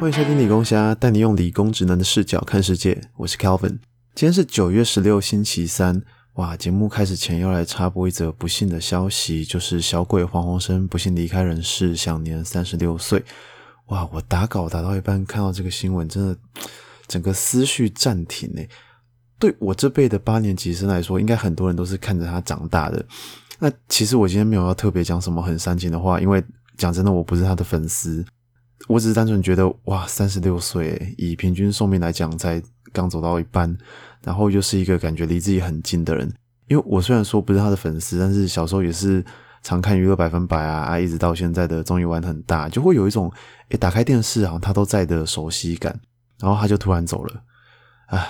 欢迎收听理工虾，带你用理工直男的视角看世界。我是 Calvin，今天是九月十六，星期三。哇，节目开始前要来插播一则不幸的消息，就是小鬼黄鸿生不幸离开人世，享年三十六岁。哇，我打稿打到一半，看到这个新闻，真的整个思绪暂停呢。对我这辈的八年级生来说，应该很多人都是看着他长大的。那其实我今天没有要特别讲什么很煽情的话，因为讲真的，我不是他的粉丝。我只是单纯觉得，哇，三十六岁，以平均寿命来讲，才刚走到一半，然后又是一个感觉离自己很近的人。因为我虽然说不是他的粉丝，但是小时候也是常看娱乐百分百啊，一直到现在的综艺玩很大，就会有一种，诶打开电视啊，他都在的熟悉感。然后他就突然走了，唉，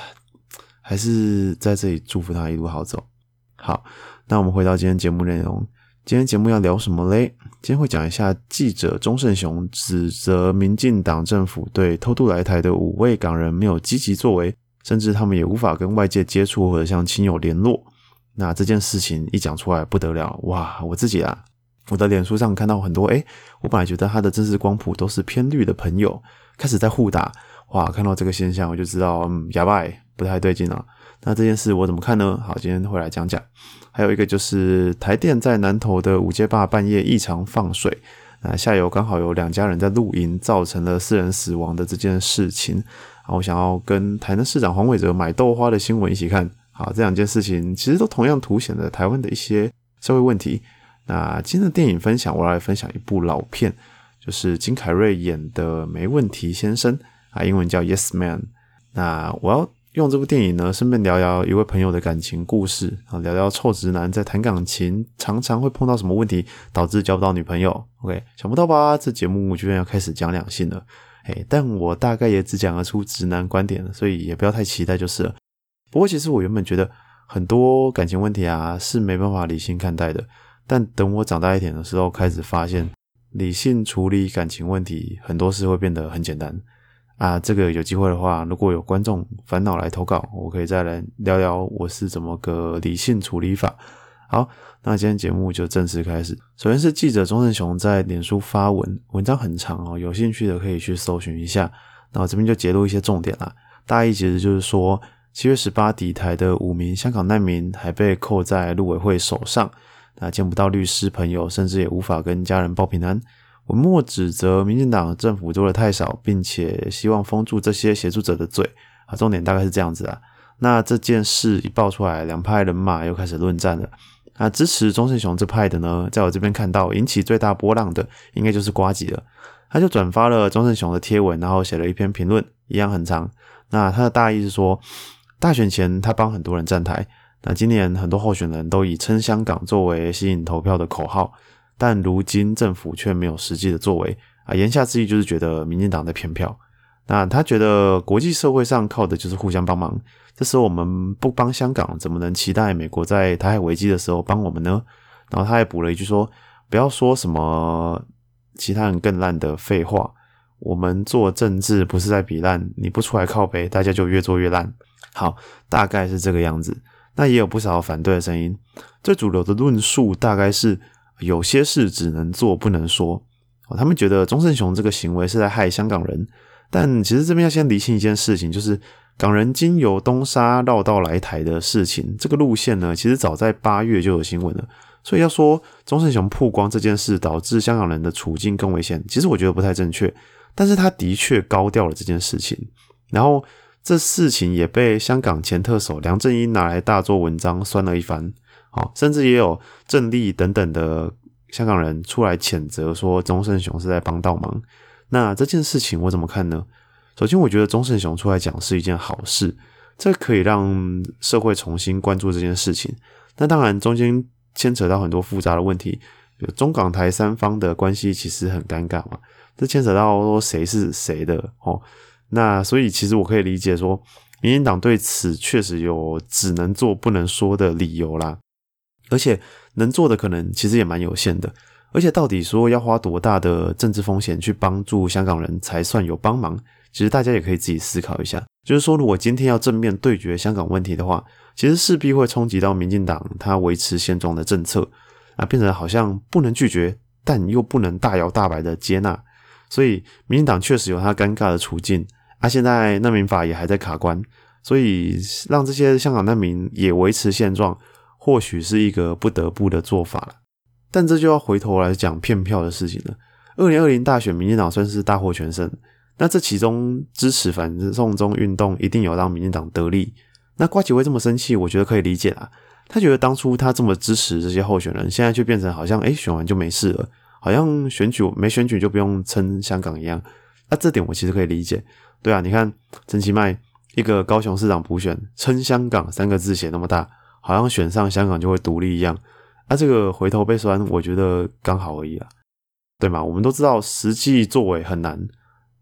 还是在这里祝福他一路好走。好，那我们回到今天节目内容。今天节目要聊什么嘞？今天会讲一下记者钟胜雄指责民进党政府对偷渡来台的五位港人没有积极作为，甚至他们也无法跟外界接触或者向亲友联络。那这件事情一讲出来不得了，哇！我自己啊，我的脸书上看到很多，诶，我本来觉得他的政治光谱都是偏绿的朋友，开始在互打，哇！看到这个现象，我就知道，嗯，哑巴不太对劲了。那这件事我怎么看呢？好，今天会来讲讲。还有一个就是台电在南投的五街坝半夜异常放水，那下游刚好有两家人在露营，造成了四人死亡的这件事情。啊，我想要跟台南市长黄伟哲买豆花的新闻一起看。好，这两件事情其实都同样凸显了台湾的一些社会问题。那今天的电影分享，我来分享一部老片，就是金凯瑞演的《没问题先生》啊，英文叫《Yes Man》。那我要。用这部电影呢，顺便聊聊一位朋友的感情故事啊，聊聊臭直男在谈感情常常会碰到什么问题，导致交不到女朋友。OK，想不到吧？这节目居然要开始讲两性了。哎，但我大概也只讲得出直男观点了，所以也不要太期待就是了。不过，其实我原本觉得很多感情问题啊是没办法理性看待的，但等我长大一点的时候，开始发现理性处理感情问题，很多事会变得很简单。啊，这个有机会的话，如果有观众烦恼来投稿，我可以再来聊聊我是怎么个理性处理法。好，那今天节目就正式开始。首先是记者钟胜雄在脸书发文，文章很长哦，有兴趣的可以去搜寻一下。那我这边就揭露一些重点啦。大意其实就是说，七月十八抵台的五名香港难民还被扣在陆委会手上，那见不到律师朋友，甚至也无法跟家人报平安。文末指责民进党政府做的太少，并且希望封住这些协助者的嘴啊，重点大概是这样子啊。那这件事一爆出来，两派人马又开始论战了。那支持钟胜雄这派的呢，在我这边看到引起最大波浪的，应该就是瓜吉了。他就转发了钟胜雄的贴文，然后写了一篇评论，一样很长。那他的大意是说，大选前他帮很多人站台，那今年很多候选人都以称香港作为吸引投票的口号。但如今政府却没有实际的作为啊，言下之意就是觉得民进党在骗票。那他觉得国际社会上靠的就是互相帮忙，这时候我们不帮香港，怎么能期待美国在台海危机的时候帮我们呢？然后他还补了一句说：“不要说什么其他人更烂的废话，我们做政治不是在比烂，你不出来靠背，大家就越做越烂。”好，大概是这个样子。那也有不少反对的声音，最主流的论述大概是。有些事只能做不能说，哦，他们觉得钟胜雄这个行为是在害香港人，但其实这边要先厘清一件事情，就是港人经由东沙绕道来台的事情，这个路线呢，其实早在八月就有新闻了，所以要说钟胜雄曝光这件事导致香港人的处境更危险，其实我觉得不太正确，但是他的确高调了这件事情，然后这事情也被香港前特首梁振英拿来大做文章，酸了一番。好，甚至也有郑丽等等的香港人出来谴责说钟胜雄是在帮倒忙。那这件事情我怎么看呢？首先，我觉得钟胜雄出来讲是一件好事，这可以让社会重新关注这件事情。那当然，中间牵扯到很多复杂的问题，中港台三方的关系其实很尴尬嘛。这牵扯到说谁是谁的哦。那所以，其实我可以理解说，民进党对此确实有只能做不能说的理由啦。而且能做的可能其实也蛮有限的，而且到底说要花多大的政治风险去帮助香港人才算有帮忙？其实大家也可以自己思考一下。就是说，如果今天要正面对决香港问题的话，其实势必会冲击到民进党他维持现状的政策啊，变成好像不能拒绝，但又不能大摇大摆的接纳。所以民进党确实有他尴尬的处境啊。现在难民法也还在卡关，所以让这些香港难民也维持现状，或许是一个不得不的做法了。但这就要回头来讲骗票的事情了。二零二零大选，民进党算是大获全胜，那这其中支持反送中运动一定有让民进党得利。那瓜吉会这么生气，我觉得可以理解啦。他觉得当初他这么支持这些候选人，现在却变成好像哎选完就没事了。好像选举没选举就不用撑香港一样，那这点我其实可以理解。对啊，你看陈其迈一个高雄市长补选，撑香港三个字写那么大，好像选上香港就会独立一样。啊，这个回头被酸，我觉得刚好而已啊，对吗？我们都知道实际作为很难，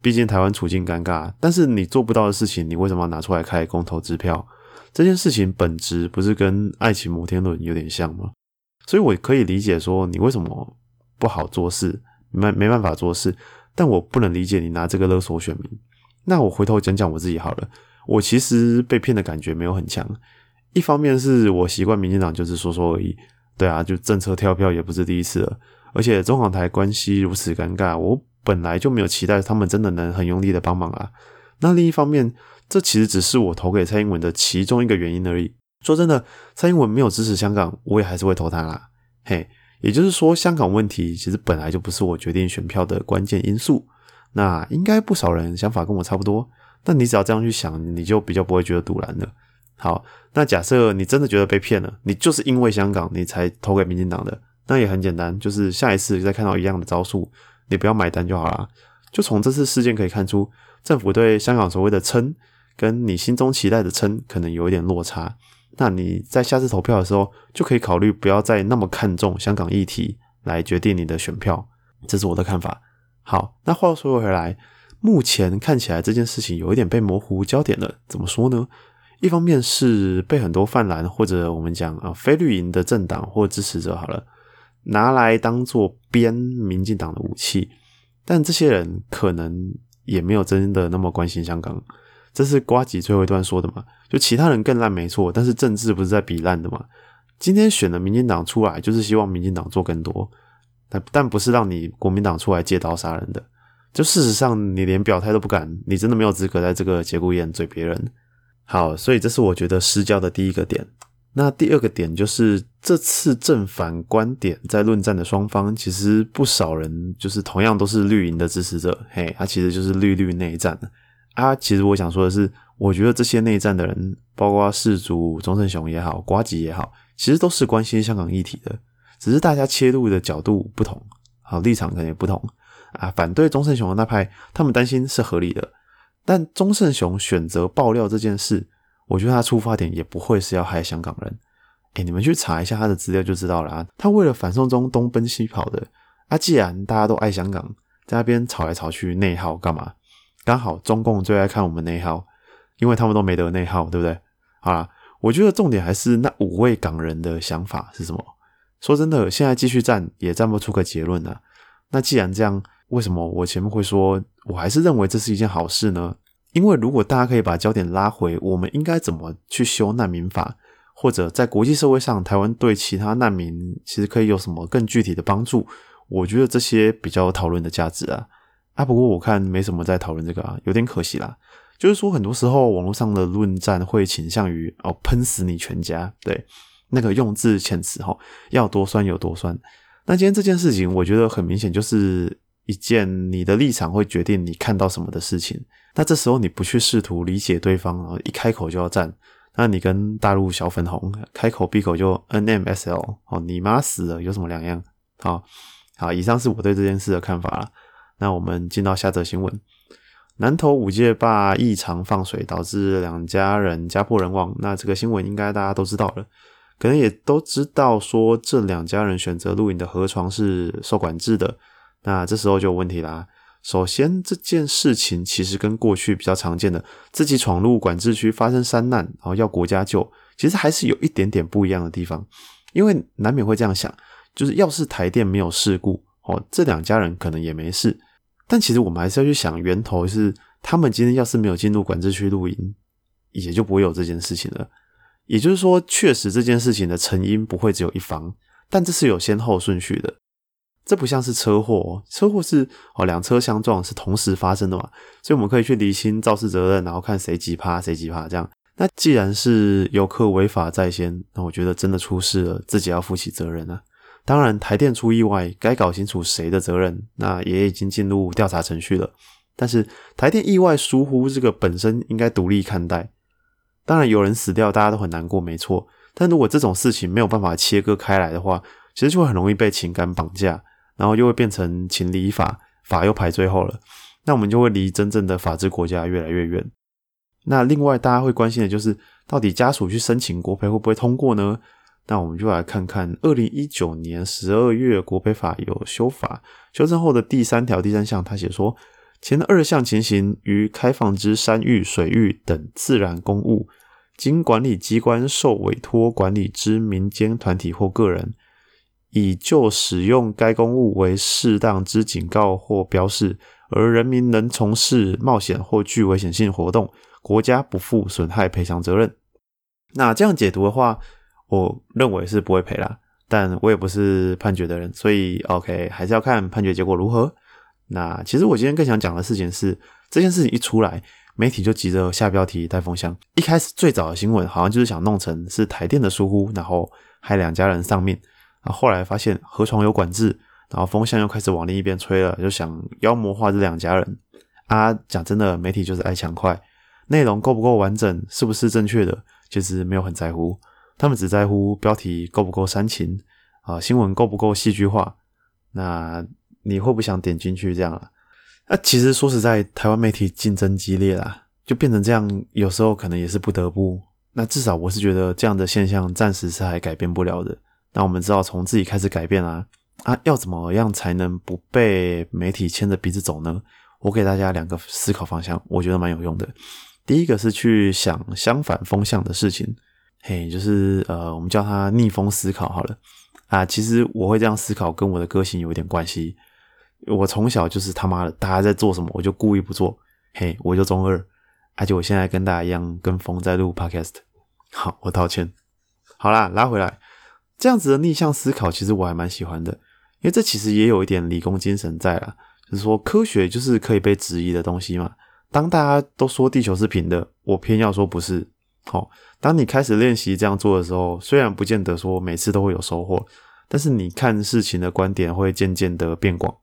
毕竟台湾处境尴尬。但是你做不到的事情，你为什么要拿出来开公投支票？这件事情本质不是跟爱情摩天轮有点像吗？所以我可以理解说你为什么。不好做事，没没办法做事，但我不能理解你拿这个勒索选民。那我回头讲讲我自己好了。我其实被骗的感觉没有很强。一方面是我习惯民进党就是说说而已，对啊，就政策跳票也不是第一次了。而且中港台关系如此尴尬，我本来就没有期待他们真的能很用力的帮忙啊。那另一方面，这其实只是我投给蔡英文的其中一个原因而已。说真的，蔡英文没有支持香港，我也还是会投他啦。嘿。也就是说，香港问题其实本来就不是我决定选票的关键因素。那应该不少人想法跟我差不多。那你只要这样去想，你就比较不会觉得堵然了。好，那假设你真的觉得被骗了，你就是因为香港你才投给民进党的，那也很简单，就是下一次再看到一样的招数，你不要买单就好了。就从这次事件可以看出，政府对香港所谓的撑，跟你心中期待的撑，可能有一点落差。那你在下次投票的时候，就可以考虑不要再那么看重香港议题来决定你的选票，这是我的看法。好，那话说回来，目前看起来这件事情有一点被模糊焦点了。怎么说呢？一方面是被很多泛蓝或者我们讲啊非绿营的政党或支持者好了，拿来当做编民进党的武器，但这些人可能也没有真的那么关心香港。这是瓜吉最后一段说的嘛？就其他人更烂没错，但是政治不是在比烂的嘛？今天选了民进党出来，就是希望民进党做更多，但但不是让你国民党出来借刀杀人的。就事实上，你连表态都不敢，你真的没有资格在这个节骨眼嘴别人。好，所以这是我觉得失焦的第一个点。那第二个点就是这次正反观点在论战的双方，其实不少人就是同样都是绿营的支持者，嘿，他其实就是绿绿内战啊，其实我想说的是，我觉得这些内战的人，包括世族钟胜雄也好，瓜吉也好，其实都是关心香港议题的，只是大家切入的角度不同，好立场可能也不同啊。反对钟胜雄的那派，他们担心是合理的，但钟胜雄选择爆料这件事，我觉得他出发点也不会是要害香港人。哎，你们去查一下他的资料就知道了啊。他为了反送中东奔西跑的啊，既然大家都爱香港，在那边吵来吵去内耗干嘛？刚好中共最爱看我们内耗，因为他们都没得内耗，对不对？好啦，我觉得重点还是那五位港人的想法是什么？说真的，现在继续战也战不出个结论啊。那既然这样，为什么我前面会说我还是认为这是一件好事呢？因为如果大家可以把焦点拉回，我们应该怎么去修难民法，或者在国际社会上，台湾对其他难民其实可以有什么更具体的帮助？我觉得这些比较讨论的价值啊。啊，不过我看没什么在讨论这个啊，有点可惜啦。就是说，很多时候网络上的论战会倾向于哦喷死你全家，对那个用字遣词哈，要多酸有多酸。那今天这件事情，我觉得很明显就是一件你的立场会决定你看到什么的事情。那这时候你不去试图理解对方，然后一开口就要战，那你跟大陆小粉红开口闭口就 NMSL 哦，你妈死了有什么两样？好好，以上是我对这件事的看法了。那我们进到下则新闻：南投五界坝异常放水，导致两家人家破人亡。那这个新闻应该大家都知道了，可能也都知道说这两家人选择露营的河床是受管制的。那这时候就有问题啦。首先，这件事情其实跟过去比较常见的自己闯入管制区发生山难，然后要国家救，其实还是有一点点不一样的地方。因为难免会这样想，就是要是台电没有事故，哦，这两家人可能也没事。但其实我们还是要去想源头是他们今天要是没有进入管制区露营，也就不会有这件事情了。也就是说，确实这件事情的成因不会只有一方，但这是有先后顺序的。这不像是车祸，车祸是哦两车相撞是同时发生的嘛，所以我们可以去厘清肇事责任，然后看谁几趴谁几趴这样。那既然是游客违法在先，那我觉得真的出事了，自己要负起责任啊。当然，台电出意外，该搞清楚谁的责任，那也已经进入调查程序了。但是台电意外疏忽这个本身应该独立看待。当然有人死掉，大家都很难过，没错。但如果这种事情没有办法切割开来的话，其实就会很容易被情感绑架。然后又会变成情理法，法又排最后了，那我们就会离真正的法治国家越来越远。那另外大家会关心的就是，到底家属去申请国赔会不会通过呢？那我们就来看看二零一九年十二月国赔法有修法修正后的第三条第三项，他写说，前二项情形于开放之山域、水域等自然公物，经管理机关受委托管理之民间团体或个人。以就使用该公物为适当之警告或标示，而人民能从事冒险或具危险性活动，国家不负损害赔偿责任。那这样解读的话，我认为是不会赔啦。但我也不是判决的人，所以 OK 还是要看判决结果如何。那其实我今天更想讲的事情是，这件事情一出来，媒体就急着下标题带风向。一开始最早的新闻好像就是想弄成是台电的疏忽，然后害两家人丧命。后来发现河床有管制，然后风向又开始往另一边吹了，就想妖魔化这两家人啊。讲真的，媒体就是爱抢快，内容够不够完整，是不是正确的，其实没有很在乎，他们只在乎标题够不够煽情啊，新闻够不够戏剧化。那你会不想点进去这样啊？那其实说实在，台湾媒体竞争激烈啦，就变成这样，有时候可能也是不得不。那至少我是觉得这样的现象暂时是还改变不了的。那我们知道从自己开始改变啊啊，要怎么样才能不被媒体牵着鼻子走呢？我给大家两个思考方向，我觉得蛮有用的。第一个是去想相反风向的事情，嘿，就是呃，我们叫它逆风思考好了啊。其实我会这样思考，跟我的个性有一点关系。我从小就是他妈的，大家在做什么，我就故意不做，嘿，我就中二。而且我现在跟大家一样跟风在录 podcast，好，我道歉。好啦，拉回来。这样子的逆向思考，其实我还蛮喜欢的，因为这其实也有一点理工精神在啦，就是说科学就是可以被质疑的东西嘛。当大家都说地球是平的，我偏要说不是。好，当你开始练习这样做的时候，虽然不见得说每次都会有收获，但是你看事情的观点会渐渐的变广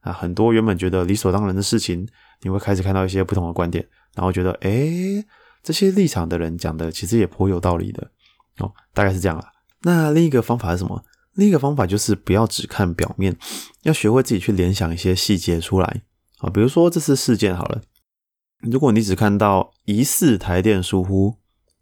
啊。很多原本觉得理所当然的事情，你会开始看到一些不同的观点，然后觉得，诶，这些立场的人讲的其实也颇有道理的哦，大概是这样啦。那另一个方法是什么？另一个方法就是不要只看表面，要学会自己去联想一些细节出来啊。比如说这次事件好了，如果你只看到疑似台电疏忽，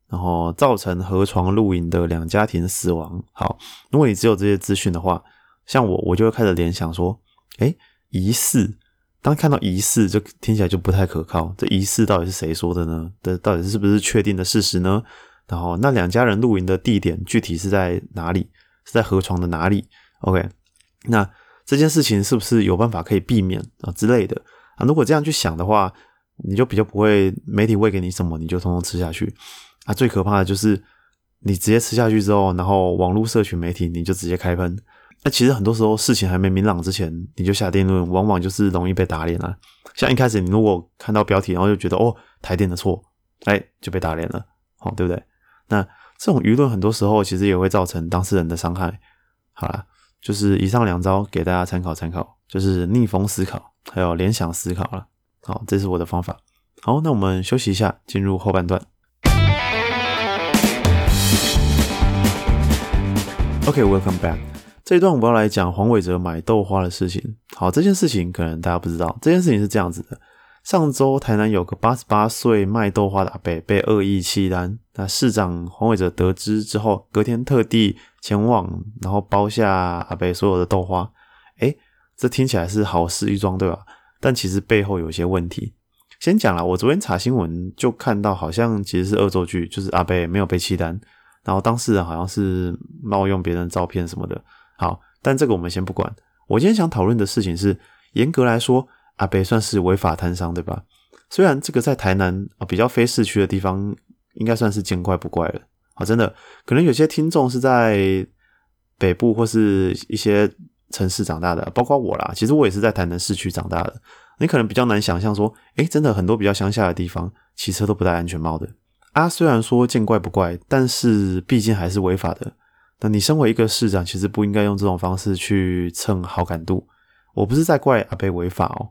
然后造成河床露营的两家庭死亡，好，如果你只有这些资讯的话，像我，我就会开始联想说，哎，疑似，当看到疑似，就听起来就不太可靠。这疑似到底是谁说的呢？这到底是不是确定的事实呢？然后那两家人露营的地点具体是在哪里？是在河床的哪里？OK，那这件事情是不是有办法可以避免啊之类的啊？如果这样去想的话，你就比较不会媒体喂给你什么你就通通吃下去啊。最可怕的就是你直接吃下去之后，然后网络社群媒体你就直接开喷。那其实很多时候事情还没明朗之前你就下定论，往往就是容易被打脸啊。像一开始你如果看到标题，然后就觉得哦台电的错，哎就被打脸了，好对不对？那这种舆论很多时候其实也会造成当事人的伤害。好了，就是以上两招给大家参考参考，就是逆风思考，还有联想思考了。好，这是我的方法。好，那我们休息一下，进入后半段。OK，welcome back。这一段我们要来讲黄伟哲买豆花的事情。好，这件事情可能大家不知道，这件事情是这样子的。上周台南有个八十八岁卖豆花的阿伯被恶意弃单，那市长黄伟哲得知之后，隔天特地前往，然后包下阿北所有的豆花。诶，这听起来是好事一桩，对吧？但其实背后有些问题。先讲了，我昨天查新闻就看到，好像其实是恶作剧，就是阿北没有被弃单，然后当事人好像是冒用别人照片什么的。好，但这个我们先不管。我今天想讨论的事情是，严格来说。阿北算是违法摊商，对吧？虽然这个在台南啊比较非市区的地方，应该算是见怪不怪了啊。真的，可能有些听众是在北部或是一些城市长大的，包括我啦，其实我也是在台南市区长大的。你可能比较难想象说，诶，真的很多比较乡下的地方，骑车都不戴安全帽的啊。虽然说见怪不怪，但是毕竟还是违法的。那你身为一个市长，其实不应该用这种方式去蹭好感度。我不是在怪阿贝违法哦，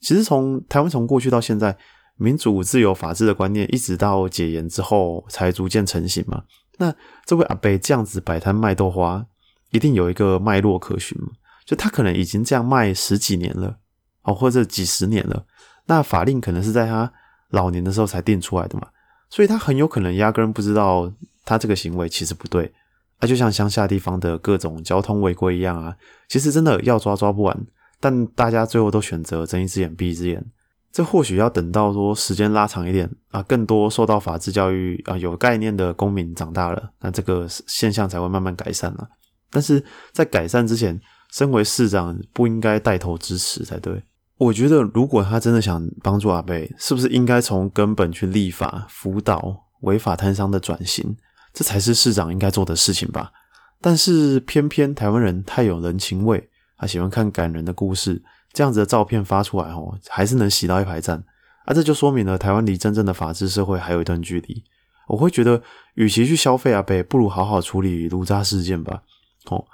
其实从台湾从过去到现在，民主、自由、法治的观念，一直到解严之后才逐渐成型嘛。那这位阿伯这样子摆摊卖豆花，一定有一个脉络可循嘛？就他可能已经这样卖十几年了，哦，或者几十年了。那法令可能是在他老年的时候才定出来的嘛，所以他很有可能压根不知道他这个行为其实不对。啊，就像乡下地方的各种交通违规一样啊，其实真的要抓抓不完。但大家最后都选择睁一只眼闭一只眼，这或许要等到说时间拉长一点啊，更多受到法治教育啊有概念的公民长大了，那这个现象才会慢慢改善了。但是在改善之前，身为市长不应该带头支持才对。我觉得如果他真的想帮助阿贝，是不是应该从根本去立法辅导违法摊商的转型？这才是市长应该做的事情吧。但是偏偏台湾人太有人情味。他喜欢看感人的故事，这样子的照片发出来哦，还是能洗到一排赞啊！这就说明了台湾离真正的法治社会还有一段距离。我会觉得，与其去消费阿北，不如好好处理卢渣事件吧。哦，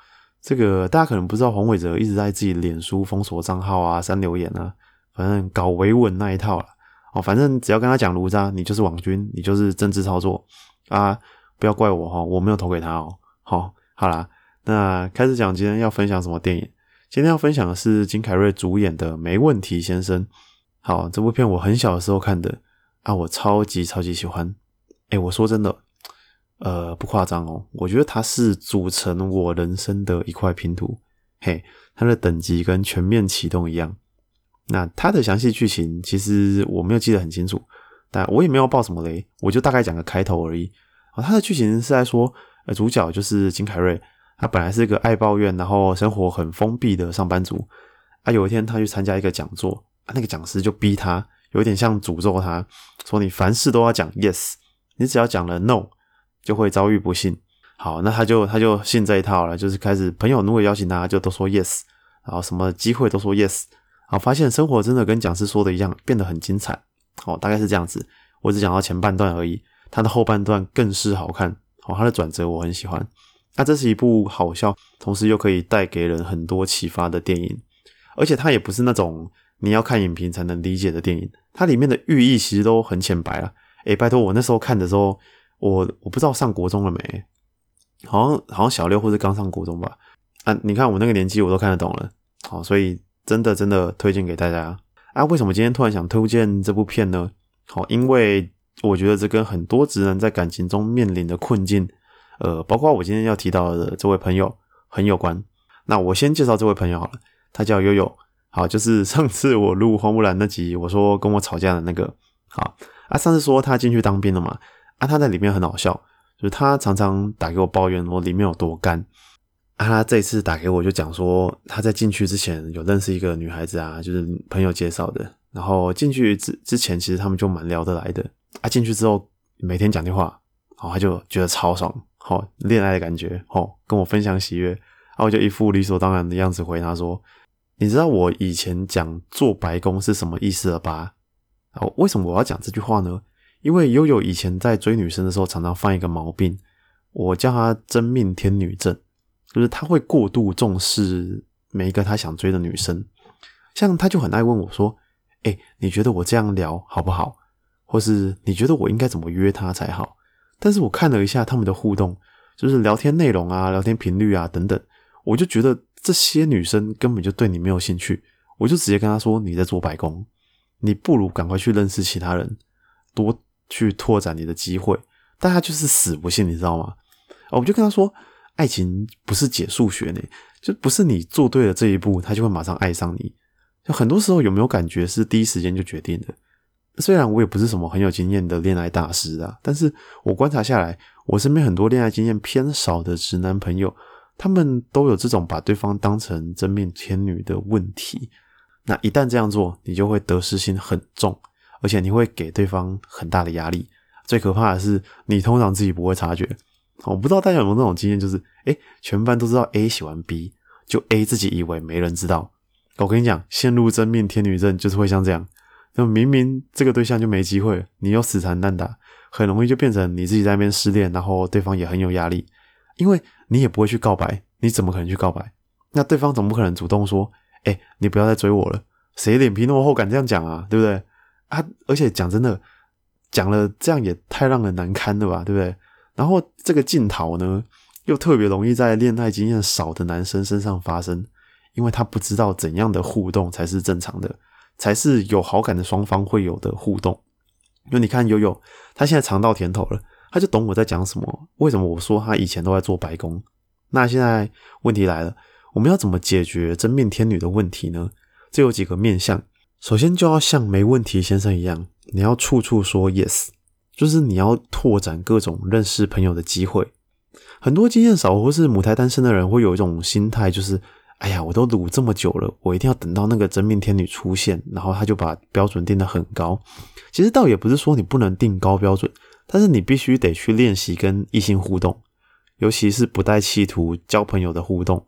这个大家可能不知道，黄伟哲一直在自己脸书封锁账号啊、删留言啊，反正搞维稳那一套了。哦，反正只要跟他讲卢渣，你就是网军，你就是政治操作啊！不要怪我哈，我没有投给他哦。好，好啦，那开始讲今天要分享什么电影。今天要分享的是金凯瑞主演的《没问题先生》。好，这部片我很小的时候看的啊，我超级超级喜欢。哎，我说真的，呃，不夸张哦，我觉得它是组成我人生的一块拼图。嘿，它的等级跟全面启动一样。那它的详细剧情其实我没有记得很清楚，但我也没有爆什么雷，我就大概讲个开头而已。啊，它的剧情是在说，呃，主角就是金凯瑞。他本来是一个爱抱怨，然后生活很封闭的上班族。啊，有一天他去参加一个讲座，啊，那个讲师就逼他，有点像诅咒他，说你凡事都要讲 yes，你只要讲了 no，就会遭遇不幸。好，那他就他就信这一套了，就是开始朋友如果邀请他，就都说 yes，然后什么机会都说 yes，好，发现生活真的跟讲师说的一样，变得很精彩。好，大概是这样子。我只讲到前半段而已，他的后半段更是好看。好，他的转折我很喜欢。那这是一部好笑，同时又可以带给人很多启发的电影，而且它也不是那种你要看影评才能理解的电影，它里面的寓意其实都很浅白了。诶，拜托我那时候看的时候，我我不知道上国中了没，好像好像小六或者刚上国中吧。啊，你看我那个年纪我都看得懂了，好，所以真的真的推荐给大家。啊，为什么今天突然想推荐这部片呢？好，因为我觉得这跟很多直男在感情中面临的困境。呃，包括我今天要提到的这位朋友很有关。那我先介绍这位朋友好了，他叫悠悠。好，就是 上次我录《花木兰》那集，我说跟我吵架的那个。好啊，上次说他进去当兵了嘛？啊，他在里面很好笑，就是他常常打给我抱怨我里面有多干。啊，他这次打给我就讲说他在进去之前有认识一个女孩子啊，就是朋友介绍的。然后进去之之前其实他们就蛮聊得来的。啊，进去之后每天讲电话，好，他就觉得超爽。好，恋爱的感觉，好，跟我分享喜悦，然后我就一副理所当然的样子回他说：“你知道我以前讲做白工是什么意思了吧？”好，为什么我要讲这句话呢？因为悠悠以前在追女生的时候，常常犯一个毛病，我叫他真命天女症，就是他会过度重视每一个他想追的女生，像他就很爱问我说：“哎，你觉得我这样聊好不好？或是你觉得我应该怎么约她才好？”但是我看了一下他们的互动，就是聊天内容啊、聊天频率啊等等，我就觉得这些女生根本就对你没有兴趣，我就直接跟她说：“你在做白工，你不如赶快去认识其他人，多去拓展你的机会。”但她就是死不信，你知道吗？我就跟她说：“爱情不是解数学呢，就不是你做对了这一步，他就会马上爱上你。就很多时候有没有感觉是第一时间就决定的。”虽然我也不是什么很有经验的恋爱大师啊，但是我观察下来，我身边很多恋爱经验偏少的直男朋友，他们都有这种把对方当成真命天女的问题。那一旦这样做，你就会得失心很重，而且你会给对方很大的压力。最可怕的是，你通常自己不会察觉。我不知道大家有没有那种经验，就是诶全班都知道 A 喜欢 B，就 A 自己以为没人知道。我跟你讲，陷入真命天女症就是会像这样，那明明这个对象就没机会，你又死缠烂打，很容易就变成你自己在那边失恋，然后对方也很有压力，因为你也不会去告白，你怎么可能去告白？那对方总不可能主动说，哎，你不要再追我了，谁脸皮那么厚敢这样讲啊？对不对？啊，而且讲真的，讲了这样也太让人难堪了吧？对不对？然后这个镜头呢，又特别容易在恋爱经验少的男生身上发生。因为他不知道怎样的互动才是正常的，才是有好感的双方会有的互动。因为你看悠悠，他现在尝到甜头了，他就懂我在讲什么。为什么我说他以前都在做白工？那现在问题来了，我们要怎么解决真命天女的问题呢？这有几个面向。首先就要像没问题先生一样，你要处处说 yes，就是你要拓展各种认识朋友的机会。很多经验少或是母胎单身的人会有一种心态，就是。哎呀，我都撸这么久了，我一定要等到那个真命天女出现，然后他就把标准定得很高。其实倒也不是说你不能定高标准，但是你必须得去练习跟异性互动，尤其是不带企图交朋友的互动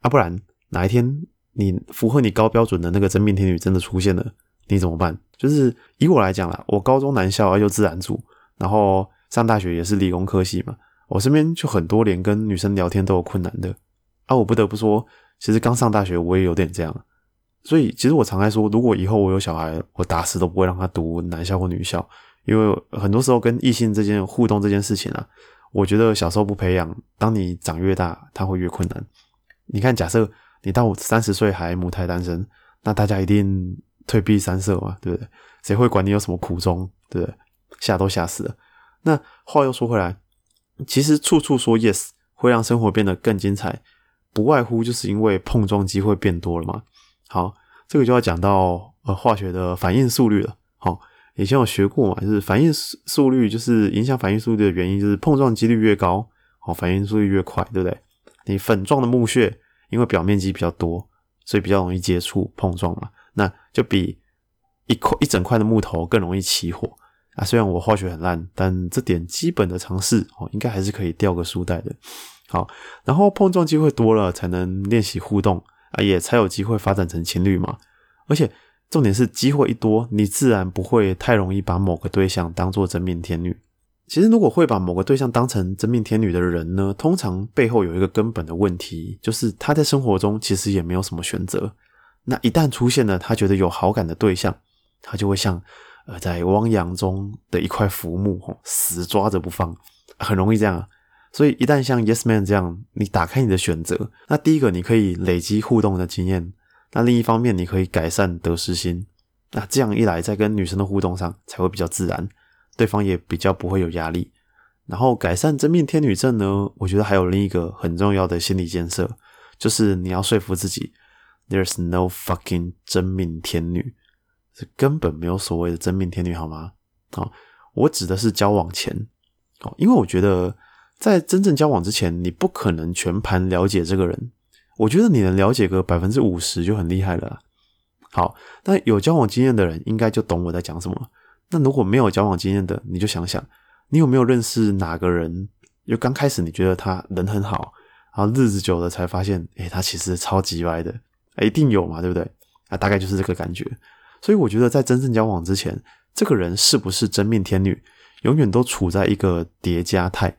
啊，不然哪一天你符合你高标准的那个真命天女真的出现了，你怎么办？就是以我来讲啦，我高中男校又自然组，然后上大学也是理工科系嘛，我身边就很多连跟女生聊天都有困难的啊，我不得不说。其实刚上大学，我也有点这样，所以其实我常在说，如果以后我有小孩，我打死都不会让他读男校或女校，因为很多时候跟异性之间互动这件事情啊，我觉得小时候不培养，当你长越大，他会越困难。你看，假设你到三十岁还母胎单身，那大家一定退避三舍嘛，对不对？谁会管你有什么苦衷，对不对？吓都吓死了。那话又说回来，其实处处说 yes 会让生活变得更精彩。不外乎就是因为碰撞机会变多了嘛。好，这个就要讲到呃化学的反应速率了。好，以前有学过嘛，就是反应速率就是影响反应速率的原因，就是碰撞几率越高，好，反应速率越快，对不对？你粉状的木屑，因为表面积比较多，所以比较容易接触碰撞嘛，那就比一块一整块的木头更容易起火啊。虽然我化学很烂，但这点基本的常识哦，应该还是可以掉个书袋的。好，然后碰撞机会多了，才能练习互动啊，也才有机会发展成情侣嘛。而且重点是，机会一多，你自然不会太容易把某个对象当做真命天女。其实，如果会把某个对象当成真命天女的人呢，通常背后有一个根本的问题，就是他在生活中其实也没有什么选择。那一旦出现了他觉得有好感的对象，他就会像呃在汪洋中的一块浮木，死抓着不放，很容易这样。所以一旦像 Yes Man 这样，你打开你的选择，那第一个你可以累积互动的经验，那另一方面你可以改善得失心，那这样一来，在跟女生的互动上才会比较自然，对方也比较不会有压力。然后改善真命天女症呢，我觉得还有另一个很重要的心理建设，就是你要说服自己，There's no fucking 真命天女，是根本没有所谓的真命天女，好吗？好，我指的是交往前，哦，因为我觉得。在真正交往之前，你不可能全盘了解这个人。我觉得你能了解个百分之五十就很厉害了。好，那有交往经验的人应该就懂我在讲什么。那如果没有交往经验的，你就想想，你有没有认识哪个人？就刚开始你觉得他人很好，然后日子久了才发现，诶，他其实超级歪的，一定有嘛，对不对？啊，大概就是这个感觉。所以我觉得在真正交往之前，这个人是不是真命天女，永远都处在一个叠加态。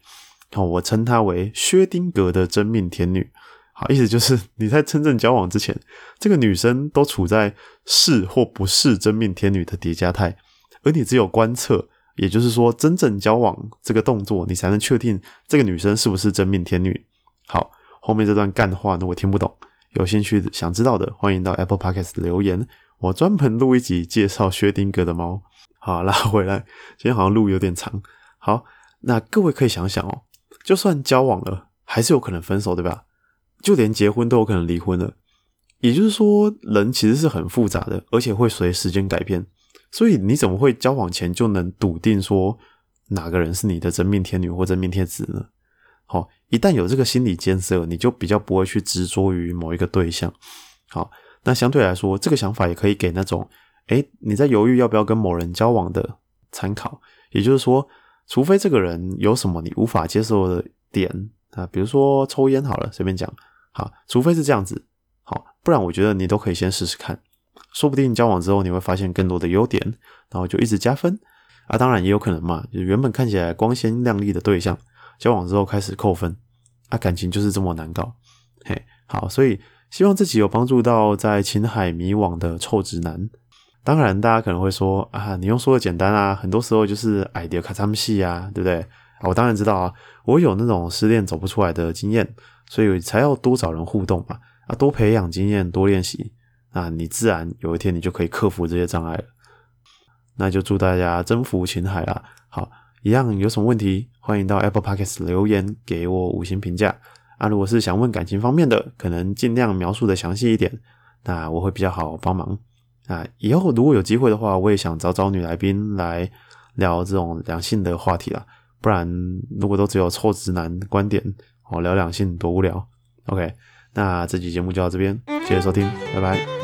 好，我称她为薛丁格的真命天女。好，意思就是你在真正交往之前，这个女生都处在是或不是真命天女的叠加态，而你只有观测，也就是说真正交往这个动作，你才能确定这个女生是不是真命天女。好，后面这段干话呢，我听不懂，有兴趣想知道的，欢迎到 Apple Podcast 留言，我专门录一集介绍薛丁格的猫。好，拉回来，今天好像录有点长。好，那各位可以想想哦。就算交往了，还是有可能分手，对吧？就连结婚都有可能离婚了。也就是说，人其实是很复杂的，而且会随时间改变。所以，你怎么会交往前就能笃定说哪个人是你的真命天女或真命天子呢？好，一旦有这个心理建设，你就比较不会去执着于某一个对象。好，那相对来说，这个想法也可以给那种诶你在犹豫要不要跟某人交往的参考。也就是说。除非这个人有什么你无法接受的点啊，比如说抽烟好了，随便讲，好，除非是这样子，好，不然我觉得你都可以先试试看，说不定交往之后你会发现更多的优点，然后就一直加分啊。当然也有可能嘛，就原本看起来光鲜亮丽的对象，交往之后开始扣分啊，感情就是这么难搞。嘿，好，所以希望自己有帮助到在情海迷惘的臭直男。当然，大家可能会说啊，你用说的简单啊，很多时候就是矮碟卡他们戏啊，对不对？我当然知道啊，我有那种失恋走不出来的经验，所以才要多找人互动嘛，啊，多培养经验，多练习，啊，你自然有一天你就可以克服这些障碍了。那就祝大家征服情海啦！好，一样有什么问题，欢迎到 Apple Podcast 留言给我五星评价啊。如果是想问感情方面的，可能尽量描述的详细一点，那我会比较好帮忙。啊，以后如果有机会的话，我也想找找女来宾来聊这种两性的话题啦。不然，如果都只有臭直男观点，哦，聊两性多无聊。OK，那这期节目就到这边，谢谢收听，拜拜。